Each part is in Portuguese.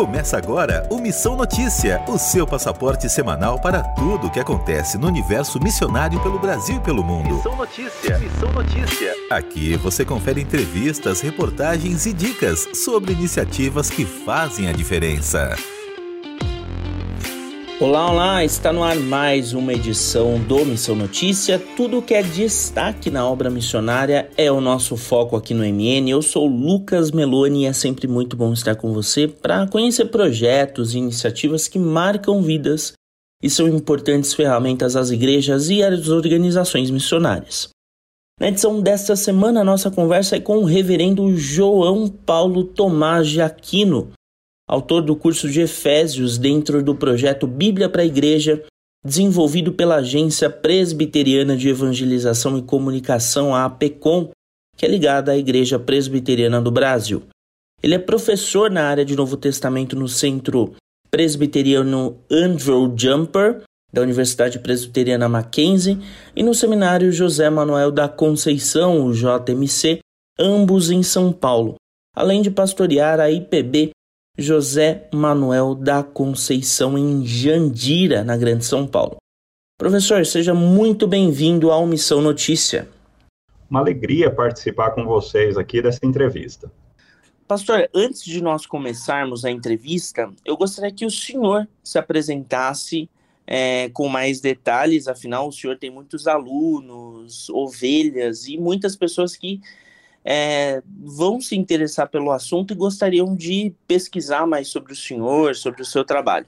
Começa agora o Missão Notícia, o seu passaporte semanal para tudo o que acontece no universo missionário pelo Brasil e pelo mundo. Missão Notícia, Missão Notícia. Aqui você confere entrevistas, reportagens e dicas sobre iniciativas que fazem a diferença. Olá, olá! Está no ar mais uma edição do Missão Notícia. Tudo que é destaque na obra missionária é o nosso foco aqui no MN. Eu sou Lucas Meloni e é sempre muito bom estar com você para conhecer projetos e iniciativas que marcam vidas e são importantes ferramentas às igrejas e às organizações missionárias. Na edição desta semana, a nossa conversa é com o reverendo João Paulo Tomás de Aquino autor do curso de Efésios dentro do projeto Bíblia para a Igreja, desenvolvido pela Agência Presbiteriana de Evangelização e Comunicação, a APECOM, que é ligada à Igreja Presbiteriana do Brasil. Ele é professor na área de Novo Testamento no Centro Presbiteriano Andrew Jumper, da Universidade Presbiteriana Mackenzie, e no Seminário José Manuel da Conceição, o JMC, ambos em São Paulo, além de pastorear a IPB José Manuel da Conceição, em Jandira, na Grande São Paulo. Professor, seja muito bem-vindo ao Missão Notícia. Uma alegria participar com vocês aqui dessa entrevista. Pastor, antes de nós começarmos a entrevista, eu gostaria que o senhor se apresentasse é, com mais detalhes, afinal, o senhor tem muitos alunos, ovelhas e muitas pessoas que é, vão se interessar pelo assunto e gostariam de pesquisar mais sobre o senhor, sobre o seu trabalho.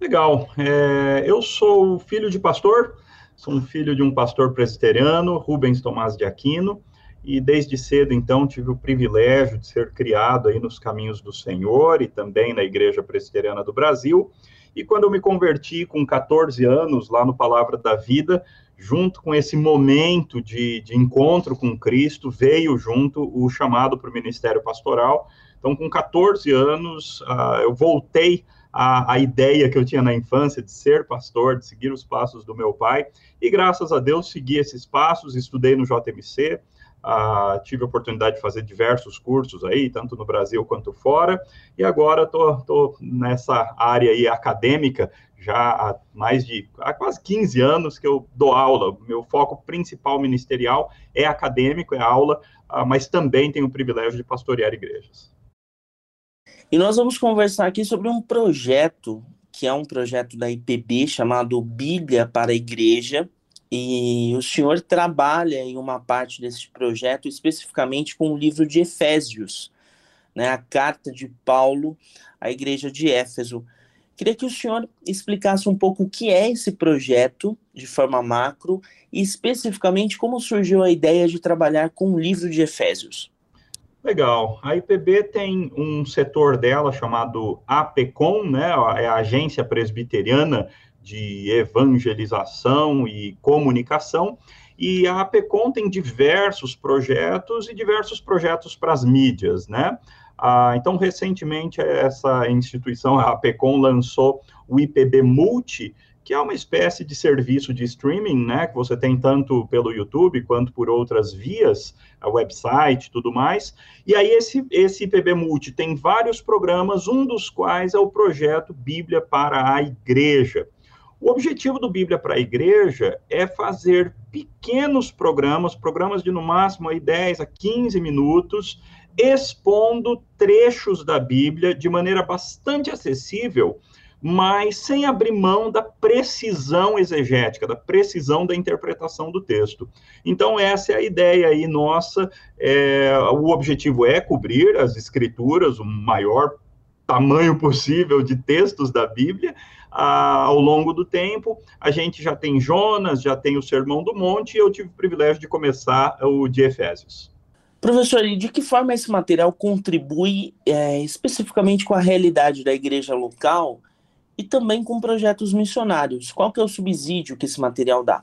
Legal. É, eu sou filho de pastor, sou um filho de um pastor presbiteriano, Rubens Tomás de Aquino, e desde cedo, então, tive o privilégio de ser criado aí nos caminhos do Senhor e também na Igreja Presbiteriana do Brasil. E quando eu me converti com 14 anos lá no Palavra da Vida, junto com esse momento de, de encontro com Cristo, veio junto o chamado para o ministério pastoral. Então, com 14 anos, uh, eu voltei à, à, ideia que eu tinha na infância de ser pastor, de seguir os passos do meu pai, e graças a Deus segui esses passos, estudei no JMC, Uh, tive a oportunidade de fazer diversos cursos aí, tanto no Brasil quanto fora, e agora estou nessa área aí acadêmica já há mais de há quase 15 anos que eu dou aula. Meu foco principal ministerial é acadêmico, é aula, uh, mas também tenho o privilégio de pastorear igrejas. E nós vamos conversar aqui sobre um projeto que é um projeto da IPB chamado Bíblia para a Igreja, e o senhor trabalha em uma parte desse projeto especificamente com o livro de Efésios, né, a carta de Paulo à igreja de Éfeso. Queria que o senhor explicasse um pouco o que é esse projeto de forma macro e especificamente como surgiu a ideia de trabalhar com o livro de Efésios. Legal. A IPB tem um setor dela chamado APECOM, né, é a Agência Presbiteriana de evangelização e comunicação, e a APECOM tem diversos projetos e diversos projetos para as mídias, né? Ah, então, recentemente, essa instituição, a APECOM, lançou o IPB Multi, que é uma espécie de serviço de streaming, né, que você tem tanto pelo YouTube quanto por outras vias, website, tudo mais. E aí esse esse IPB Multi tem vários programas, um dos quais é o projeto Bíblia para a Igreja. O objetivo do Bíblia para a Igreja é fazer pequenos programas, programas de no máximo aí 10 a 15 minutos, expondo trechos da Bíblia de maneira bastante acessível, mas sem abrir mão da precisão exegética, da precisão da interpretação do texto. Então, essa é a ideia aí nossa. É, o objetivo é cobrir as escrituras, o maior tamanho possível de textos da Bíblia, ah, ao longo do tempo. A gente já tem Jonas, já tem o Sermão do Monte, e eu tive o privilégio de começar o de Efésios. Professor, e de que forma esse material contribui é, especificamente com a realidade da igreja local e também com projetos missionários? Qual que é o subsídio que esse material dá?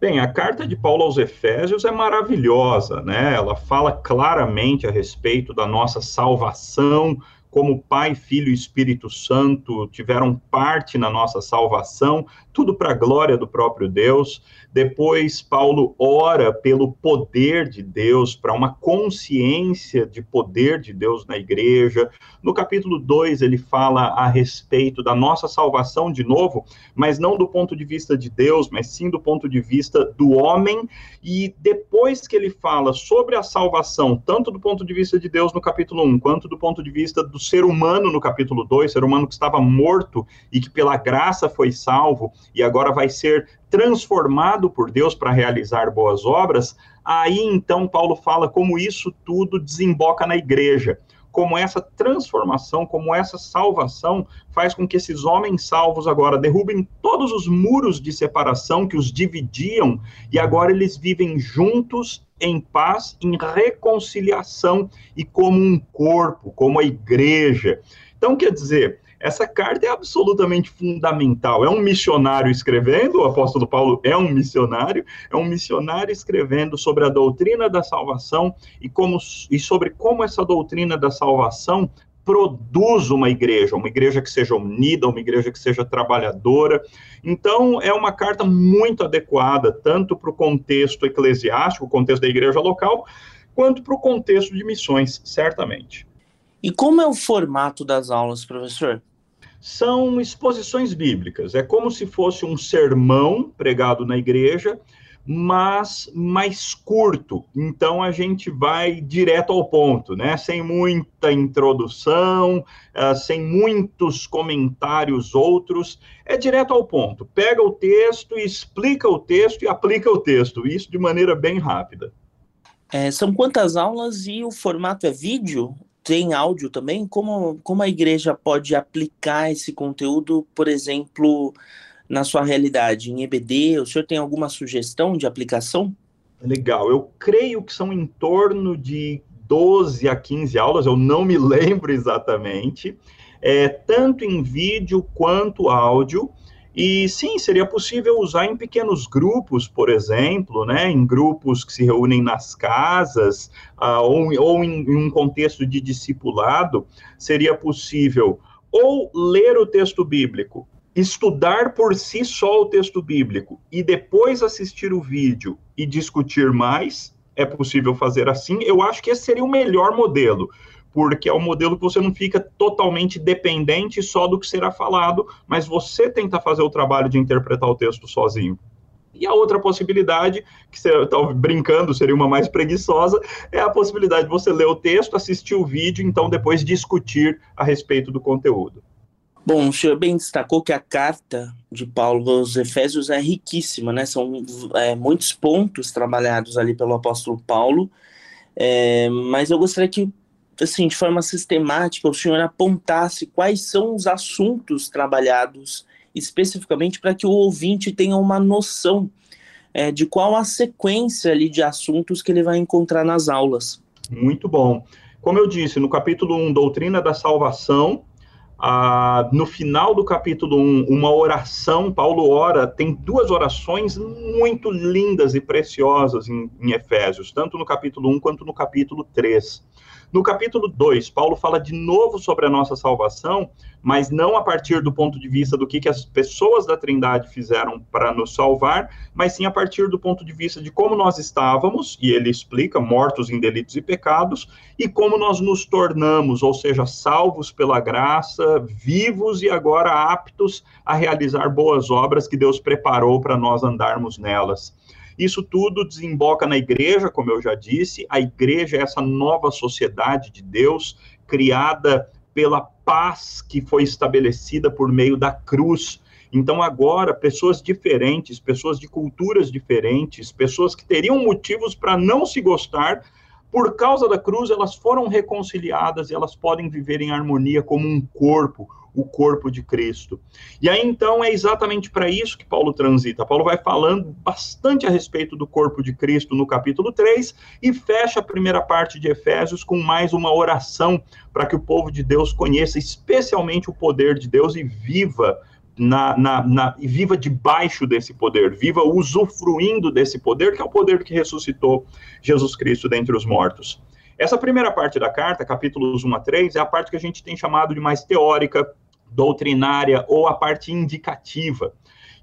Bem, a carta de Paulo aos Efésios é maravilhosa, né? Ela fala claramente a respeito da nossa salvação como Pai, Filho e Espírito Santo tiveram parte na nossa salvação, tudo para a glória do próprio Deus. Depois, Paulo ora pelo poder de Deus, para uma consciência de poder de Deus na igreja. No capítulo 2, ele fala a respeito da nossa salvação de novo, mas não do ponto de vista de Deus, mas sim do ponto de vista do homem. E depois que ele fala sobre a salvação, tanto do ponto de vista de Deus no capítulo 1, um, quanto do ponto de vista do ser humano no capítulo 2, ser humano que estava morto e que pela graça foi salvo e agora vai ser transformado por Deus para realizar boas obras, aí então Paulo fala como isso tudo desemboca na igreja. Como essa transformação, como essa salvação faz com que esses homens salvos agora derrubem todos os muros de separação que os dividiam e agora eles vivem juntos em paz, em reconciliação e como um corpo, como a igreja. Então, quer dizer, essa carta é absolutamente fundamental. É um missionário escrevendo, o apóstolo Paulo é um missionário, é um missionário escrevendo sobre a doutrina da salvação e, como, e sobre como essa doutrina da salvação produz uma igreja, uma igreja que seja unida, uma igreja que seja trabalhadora. Então, é uma carta muito adequada, tanto para o contexto eclesiástico, o contexto da igreja local, quanto para o contexto de missões, certamente. E como é o formato das aulas, professor? são exposições bíblicas. É como se fosse um sermão pregado na igreja, mas mais curto. Então a gente vai direto ao ponto, né? Sem muita introdução, uh, sem muitos comentários outros. É direto ao ponto. Pega o texto, explica o texto e aplica o texto. Isso de maneira bem rápida. É, são quantas aulas e o formato é vídeo? tem áudio também? Como, como a igreja pode aplicar esse conteúdo, por exemplo, na sua realidade, em EBD? O senhor tem alguma sugestão de aplicação? Legal, eu creio que são em torno de 12 a 15 aulas, eu não me lembro exatamente, é, tanto em vídeo quanto áudio. E sim, seria possível usar em pequenos grupos, por exemplo, né, em grupos que se reúnem nas casas, uh, ou, ou em, em um contexto de discipulado, seria possível ou ler o texto bíblico, estudar por si só o texto bíblico e depois assistir o vídeo e discutir mais, é possível fazer assim. Eu acho que esse seria o melhor modelo, porque é um modelo que você não fica totalmente dependente só do que será falado, mas você tenta fazer o trabalho de interpretar o texto sozinho. E a outra possibilidade, que você está brincando, seria uma mais preguiçosa, é a possibilidade de você ler o texto, assistir o vídeo, então depois discutir a respeito do conteúdo. Bom, o senhor bem destacou que a carta de Paulo aos Efésios é riquíssima, né? São é, muitos pontos trabalhados ali pelo apóstolo Paulo, é, mas eu gostaria que assim, de forma sistemática, o senhor apontasse quais são os assuntos trabalhados especificamente para que o ouvinte tenha uma noção é, de qual a sequência ali de assuntos que ele vai encontrar nas aulas. Muito bom. Como eu disse, no capítulo 1, Doutrina da Salvação, ah, no final do capítulo 1, uma oração, Paulo ora, tem duas orações muito lindas e preciosas em, em Efésios, tanto no capítulo 1 quanto no capítulo 3. No capítulo 2, Paulo fala de novo sobre a nossa salvação, mas não a partir do ponto de vista do que, que as pessoas da Trindade fizeram para nos salvar, mas sim a partir do ponto de vista de como nós estávamos, e ele explica, mortos em delitos e pecados, e como nós nos tornamos, ou seja, salvos pela graça, vivos e agora aptos a realizar boas obras que Deus preparou para nós andarmos nelas. Isso tudo desemboca na igreja, como eu já disse. A igreja é essa nova sociedade de Deus, criada pela paz que foi estabelecida por meio da cruz. Então, agora, pessoas diferentes, pessoas de culturas diferentes, pessoas que teriam motivos para não se gostar, por causa da cruz, elas foram reconciliadas e elas podem viver em harmonia como um corpo, o corpo de Cristo. E aí então é exatamente para isso que Paulo transita. Paulo vai falando bastante a respeito do corpo de Cristo no capítulo 3 e fecha a primeira parte de Efésios com mais uma oração para que o povo de Deus conheça especialmente o poder de Deus e viva na, na, na, viva debaixo desse poder, viva usufruindo desse poder, que é o poder que ressuscitou Jesus Cristo dentre os mortos. Essa primeira parte da carta, capítulos 1 a 3, é a parte que a gente tem chamado de mais teórica, doutrinária ou a parte indicativa.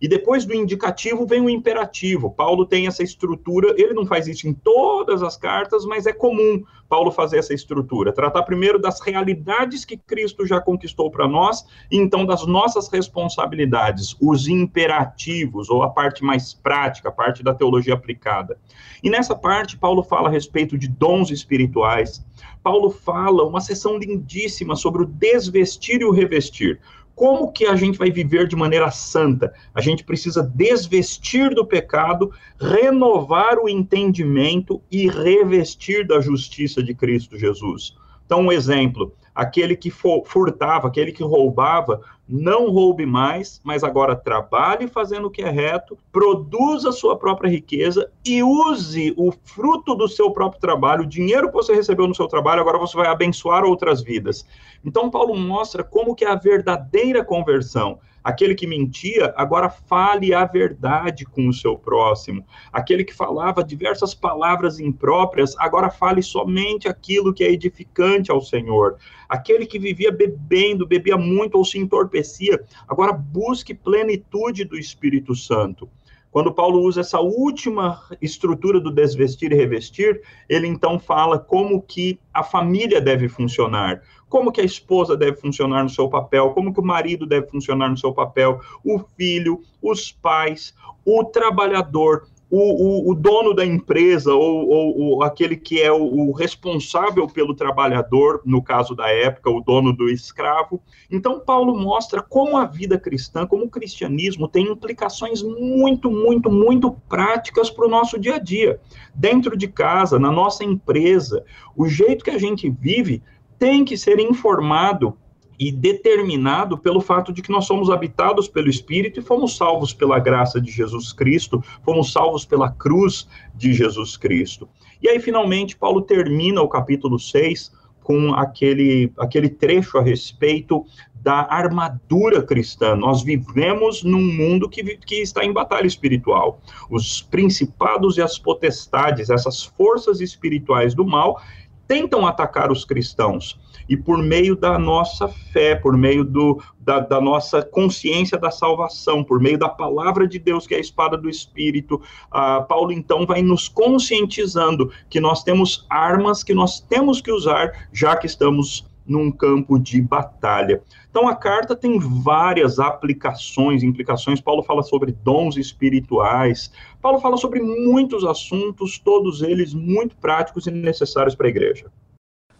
E depois do indicativo vem o imperativo. Paulo tem essa estrutura, ele não faz isso em todas as cartas, mas é comum Paulo fazer essa estrutura. Tratar primeiro das realidades que Cristo já conquistou para nós, e então das nossas responsabilidades, os imperativos, ou a parte mais prática, a parte da teologia aplicada. E nessa parte, Paulo fala a respeito de dons espirituais. Paulo fala uma sessão lindíssima sobre o desvestir e o revestir como que a gente vai viver de maneira santa? A gente precisa desvestir do pecado, renovar o entendimento e revestir da justiça de Cristo Jesus. Então, um exemplo: aquele que furtava, aquele que roubava, não roube mais, mas agora trabalhe fazendo o que é reto, produza sua própria riqueza e use o fruto do seu próprio trabalho, o dinheiro que você recebeu no seu trabalho, agora você vai abençoar outras vidas. Então Paulo mostra como que é a verdadeira conversão. Aquele que mentia, agora fale a verdade com o seu próximo. Aquele que falava diversas palavras impróprias, agora fale somente aquilo que é edificante ao Senhor. Aquele que vivia bebendo, bebia muito ou se entorpecia, agora busque plenitude do Espírito Santo. Quando Paulo usa essa última estrutura do desvestir e revestir, ele então fala como que a família deve funcionar, como que a esposa deve funcionar no seu papel, como que o marido deve funcionar no seu papel, o filho, os pais, o trabalhador, o, o, o dono da empresa ou, ou, ou, aquele que é o, o responsável pelo trabalhador, no caso da época, o dono do escravo. Então, Paulo mostra como a vida cristã, como o cristianismo tem implicações muito, muito, muito práticas para o nosso dia a dia. Dentro de casa, na nossa empresa, o jeito que a gente vive tem que ser informado e determinado pelo fato de que nós somos habitados pelo Espírito e fomos salvos pela graça de Jesus Cristo, fomos salvos pela cruz de Jesus Cristo. E aí, finalmente, Paulo termina o capítulo 6 com aquele, aquele trecho a respeito da armadura cristã. Nós vivemos num mundo que, que está em batalha espiritual. Os principados e as potestades, essas forças espirituais do mal, tentam atacar os cristãos. E por meio da nossa fé, por meio do, da, da, nossa consciência da salvação, por meio da palavra de Deus, que é a espada do Espírito, uh, Paulo então vai nos conscientizando que nós temos armas que nós temos que usar, já que estamos num campo de batalha. Então a carta tem várias aplicações, implicações. Paulo fala sobre dons espirituais. Paulo fala sobre muitos assuntos, todos eles muito práticos e necessários para a igreja.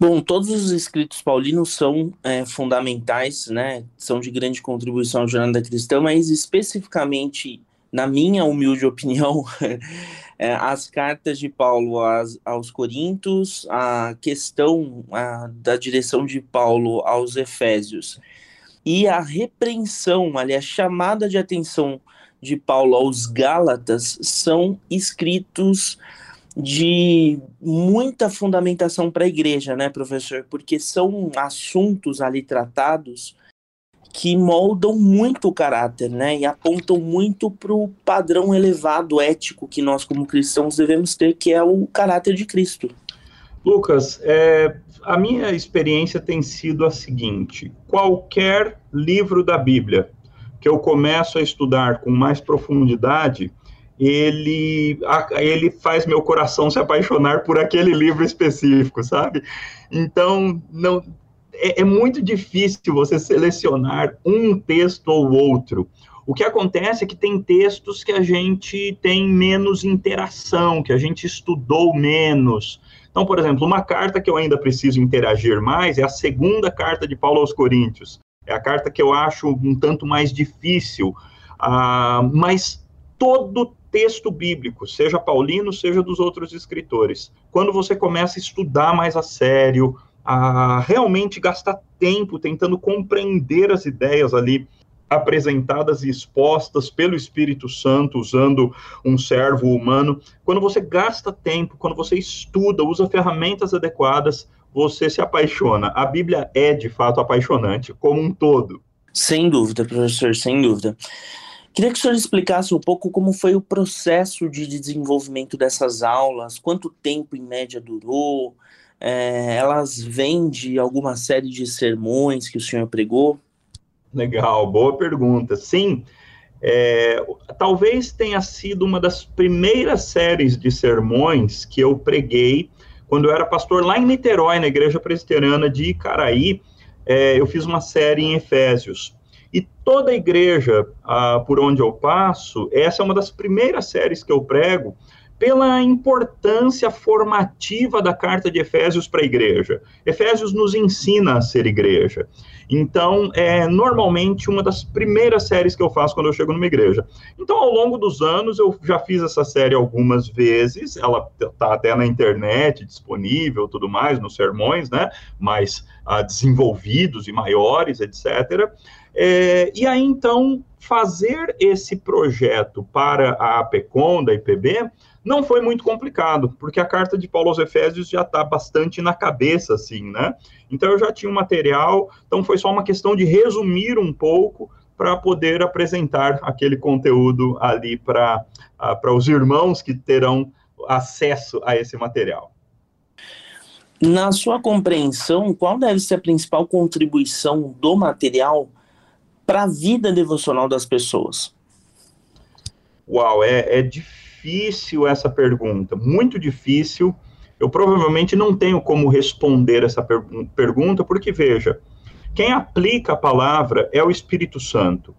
Bom, todos os escritos paulinos são é, fundamentais, né? São de grande contribuição à jornada cristã, mas especificamente, na minha humilde opinião, é, as cartas de Paulo às, aos Coríntios, a questão a, da direção de Paulo aos Efésios e a repreensão, ali, a chamada de atenção de Paulo aos Gálatas são escritos de muita fundamentação para a igreja, né, professor? Porque são assuntos ali tratados que moldam muito o caráter, né? E apontam muito para o padrão elevado ético que nós, como cristãos, devemos ter, que é o caráter de Cristo. Lucas, é, a minha experiência tem sido a seguinte: qualquer livro da Bíblia que eu começo a estudar com mais profundidade, ele, ele faz meu coração se apaixonar por aquele livro específico, sabe? Então, não, é, é muito difícil você selecionar um texto ou outro. O que acontece é que tem textos que a gente tem menos interação, que a gente estudou menos. Então, por exemplo, uma carta que eu ainda preciso interagir mais é a segunda carta de Paulo aos Coríntios. É a carta que eu acho um tanto mais difícil, uh, mas todo texto bíblico, seja paulino, seja dos outros escritores, quando você começa a estudar mais a sério, a realmente gastar tempo tentando compreender as ideias ali apresentadas e expostas pelo Espírito Santo, usando um servo humano. Quando você gasta tempo, quando você estuda, usa ferramentas adequadas, você se apaixona. A Bíblia é, de fato, apaixonante, como um todo. Sem dúvida, professor, sem dúvida. Queria que o senhor explicasse um pouco como foi o processo de desenvolvimento dessas aulas, quanto tempo em média durou, é, elas vêm de alguma série de sermões que o senhor pregou? Legal, boa pergunta. Sim, é, talvez tenha sido uma das primeiras séries de sermões que eu preguei quando eu era pastor lá em Niterói, na Igreja Presbiteriana de Icaraí. É, eu fiz uma série em Efésios. E toda a igreja ah, por onde eu passo, essa é uma das primeiras séries que eu prego, pela importância formativa da carta de Efésios para a igreja. Efésios nos ensina a ser igreja. Então, é normalmente uma das primeiras séries que eu faço quando eu chego numa igreja. Então, ao longo dos anos, eu já fiz essa série algumas vezes, ela está até na internet, disponível, tudo mais, nos sermões, né? Mais ah, desenvolvidos e maiores, etc. É, e aí, então, fazer esse projeto para a APECOM da IPB não foi muito complicado, porque a carta de Paulo aos Efésios já está bastante na cabeça, assim, né? Então eu já tinha o um material, então foi só uma questão de resumir um pouco para poder apresentar aquele conteúdo ali para os irmãos que terão acesso a esse material. Na sua compreensão, qual deve ser a principal contribuição do material para a vida devocional das pessoas? Uau, é, é difícil difícil essa pergunta, muito difícil. Eu provavelmente não tenho como responder essa per pergunta, porque veja, quem aplica a palavra é o Espírito Santo.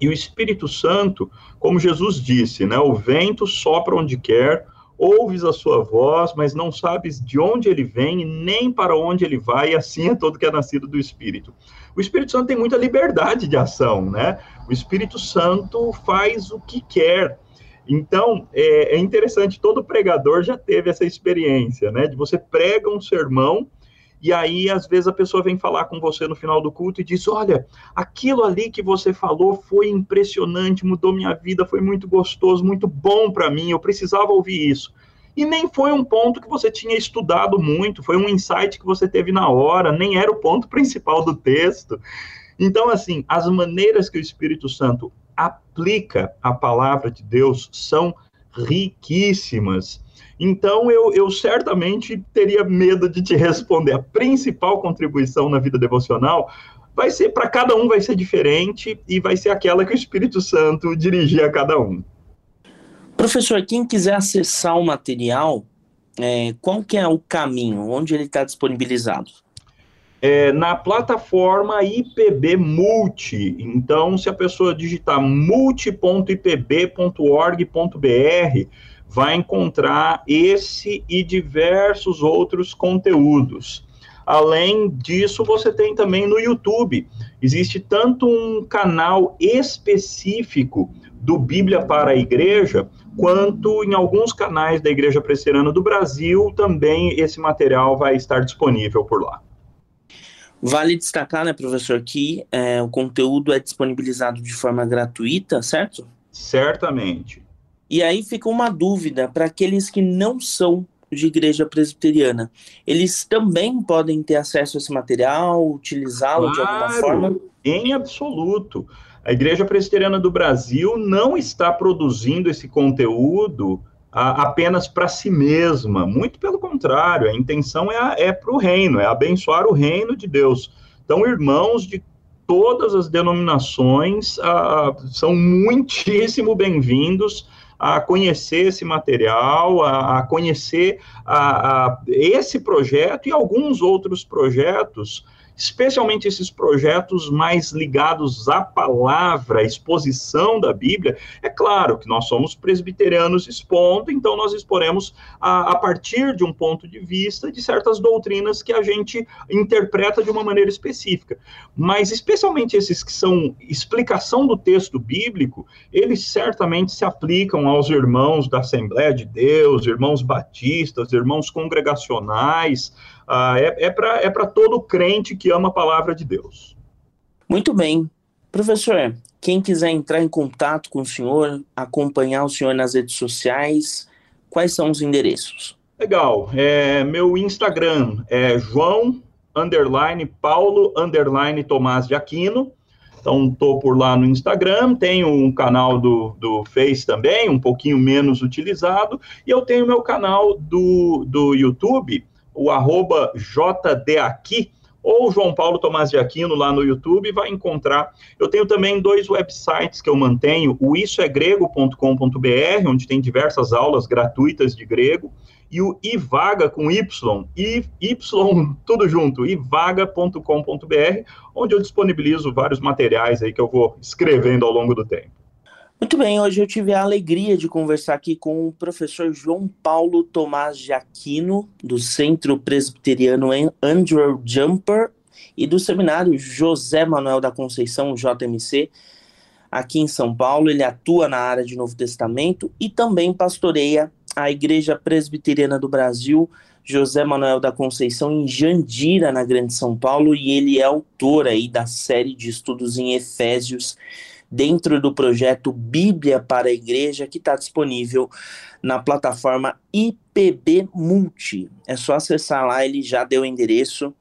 E o Espírito Santo, como Jesus disse, né, o vento sopra onde quer, ouves a sua voz, mas não sabes de onde ele vem nem para onde ele vai, e assim é todo que é nascido do Espírito. O Espírito Santo tem muita liberdade de ação, né? O Espírito Santo faz o que quer. Então, é, é, interessante, todo pregador já teve essa experiência, né? De você prega um sermão e aí, às vezes, a pessoa vem falar com você no final do culto e diz: Olha, aquilo ali que você falou foi impressionante, mudou minha vida, foi muito gostoso, muito bom para mim, eu precisava ouvir isso. E nem foi um ponto que você tinha estudado muito, foi um insight que você teve na hora, nem era o ponto principal do texto. Então, assim, as maneiras que o Espírito Santo aplica a palavra de Deus são riquíssimas. Então, eu, eu certamente teria medo de te responder. A principal contribuição na vida devocional vai ser, para cada um, vai ser diferente e vai ser aquela que o Espírito Santo dirigir a cada um. Professor, quem quiser acessar o material, é, qual que é o caminho? Onde ele está disponibilizado? É, na plataforma IPB Multi. Então, se a pessoa digitar multi.ipb.org.br, vai encontrar esse e diversos outros conteúdos. Além disso, você tem também no YouTube. Existe tanto um canal específico do Bíblia para a Igreja, quanto em alguns canais da Igreja Presbiteriana do Brasil, também esse material vai estar disponível por lá. Vale destacar, né, professor, que é, o conteúdo é disponibilizado de forma gratuita, certo? Certamente. E aí fica uma dúvida para aqueles que não são de igreja presbiteriana. Eles também podem ter acesso a esse material, utilizá-lo claro, de alguma forma? Em absoluto. A Igreja Presbiteriana do Brasil não está produzindo esse conteúdo apenas para si mesma. Muito pelo contrário, a intenção é, é para o reino, é abençoar o reino de Deus. Então, irmãos de todas as denominações ah, são muitíssimo bem-vindos a conhecer esse material, a, a conhecer a, a, esse projeto e alguns outros projetos especialmente esses projetos mais ligados à palavra, à exposição da Bíblia. É claro que nós somos presbiterianos expondo, então nós exporemos a, a partir de um ponto de vista de certas doutrinas que a gente interpreta de uma maneira específica. Mas, especialmente esses que são explicação do texto bíblico, eles certamente se aplicam aos irmãos da Assembleia de Deus, irmãos batistas, irmãos congregacionais, ah, é é para é todo crente que ama a palavra de Deus. Muito bem. Professor, quem quiser entrar em contato com o senhor, acompanhar o senhor nas redes sociais, quais são os endereços? Legal. É, meu Instagram é João underline Paulo underline Tomás de Aquino. Então, estou por lá no Instagram, tenho um canal do, do Face também, um pouquinho menos utilizado, e eu tenho meu canal do, do YouTube, o arroba JDaqui, ou João Paulo Tomás de Aquino lá no YouTube, vai encontrar. Eu tenho também dois websites que eu mantenho, o issoegrego.com.br, onde tem diversas aulas gratuitas de grego, e o ivaga com Y, e Y tudo junto, ivaga.com.br, onde eu disponibilizo vários materiais aí que eu vou escrevendo ao longo do tempo. Muito bem, hoje eu tive a alegria de conversar aqui com o professor João Paulo Tomás de Aquino, do Centro Presbiteriano Andrew Jumper e do Seminário José Manuel da Conceição, JMC, aqui em São Paulo. Ele atua na área de Novo Testamento e também pastoreia a Igreja Presbiteriana do Brasil, José Manuel da Conceição, em Jandira, na Grande São Paulo, e ele é autor aí da série de estudos em Efésios dentro do projeto Bíblia para a Igreja, que está disponível na plataforma IPB Multi. É só acessar lá, ele já deu o endereço,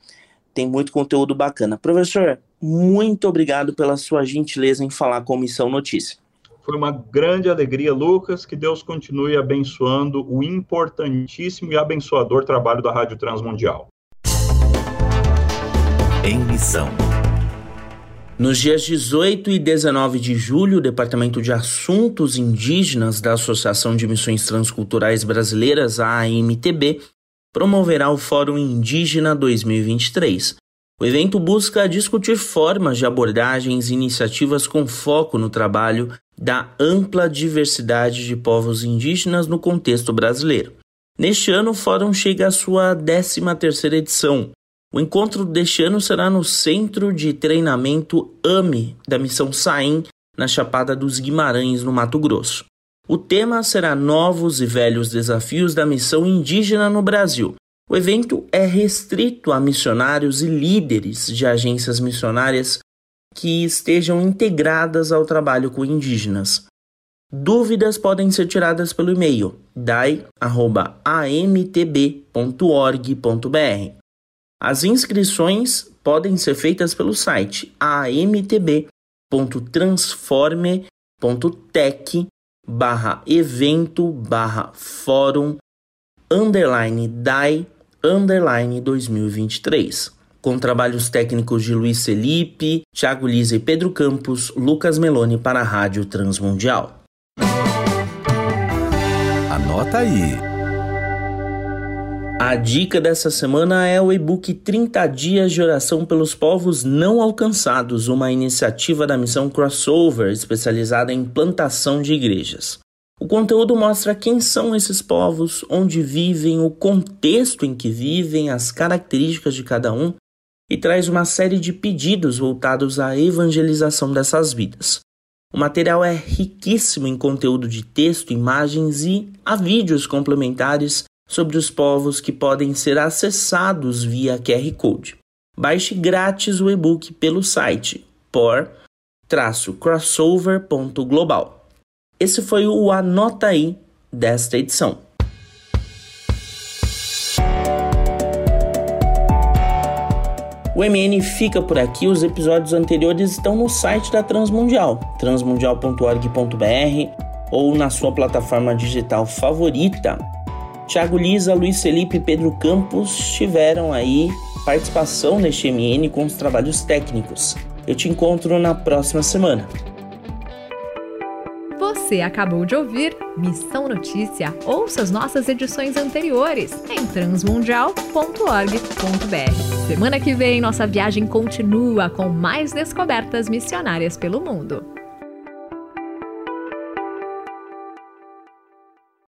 tem muito conteúdo bacana. Professor, muito obrigado pela sua gentileza em falar com Missão Notícia. Foi uma grande alegria, Lucas. Que Deus continue abençoando o importantíssimo e abençoador trabalho da Rádio Transmundial. Em missão. Nos dias 18 e 19 de julho, o Departamento de Assuntos Indígenas da Associação de Missões Transculturais Brasileiras, a AMTB, promoverá o Fórum Indígena 2023. O evento busca discutir formas de abordagens e iniciativas com foco no trabalho da ampla diversidade de povos indígenas no contexto brasileiro. Neste ano, o fórum chega à sua 13ª edição, o encontro deste ano será no Centro de Treinamento AME da Missão Saim, na Chapada dos Guimarães, no Mato Grosso. O tema será Novos e Velhos Desafios da Missão Indígena no Brasil. O evento é restrito a missionários e líderes de agências missionárias que estejam integradas ao trabalho com indígenas. Dúvidas podem ser tiradas pelo e-mail dai.amtb.org.br. As inscrições podem ser feitas pelo site amtb.transforme.tech barra evento barra fórum underline DAI underline 2023 com trabalhos técnicos de Luiz Felipe, Thiago Lisa e Pedro Campos, Lucas Meloni para a Rádio Transmundial. Anota aí. A dica dessa semana é o e-book 30 Dias de Oração pelos Povos Não Alcançados, uma iniciativa da missão Crossover, especializada em plantação de igrejas. O conteúdo mostra quem são esses povos, onde vivem, o contexto em que vivem, as características de cada um e traz uma série de pedidos voltados à evangelização dessas vidas. O material é riquíssimo em conteúdo de texto, imagens e há vídeos complementares sobre os povos que podem ser acessados via QR Code. Baixe grátis o e-book pelo site por-crossover.global. Esse foi o Anota aí desta edição. O MN fica por aqui, os episódios anteriores estão no site da Transmundial, transmundial.org.br ou na sua plataforma digital favorita. Thiago Lisa, Luiz Felipe e Pedro Campos tiveram aí participação neste MN com os trabalhos técnicos. Eu te encontro na próxima semana. Você acabou de ouvir Missão Notícia. Ouça as nossas edições anteriores em transmundial.org.br. Semana que vem, nossa viagem continua com mais descobertas missionárias pelo mundo.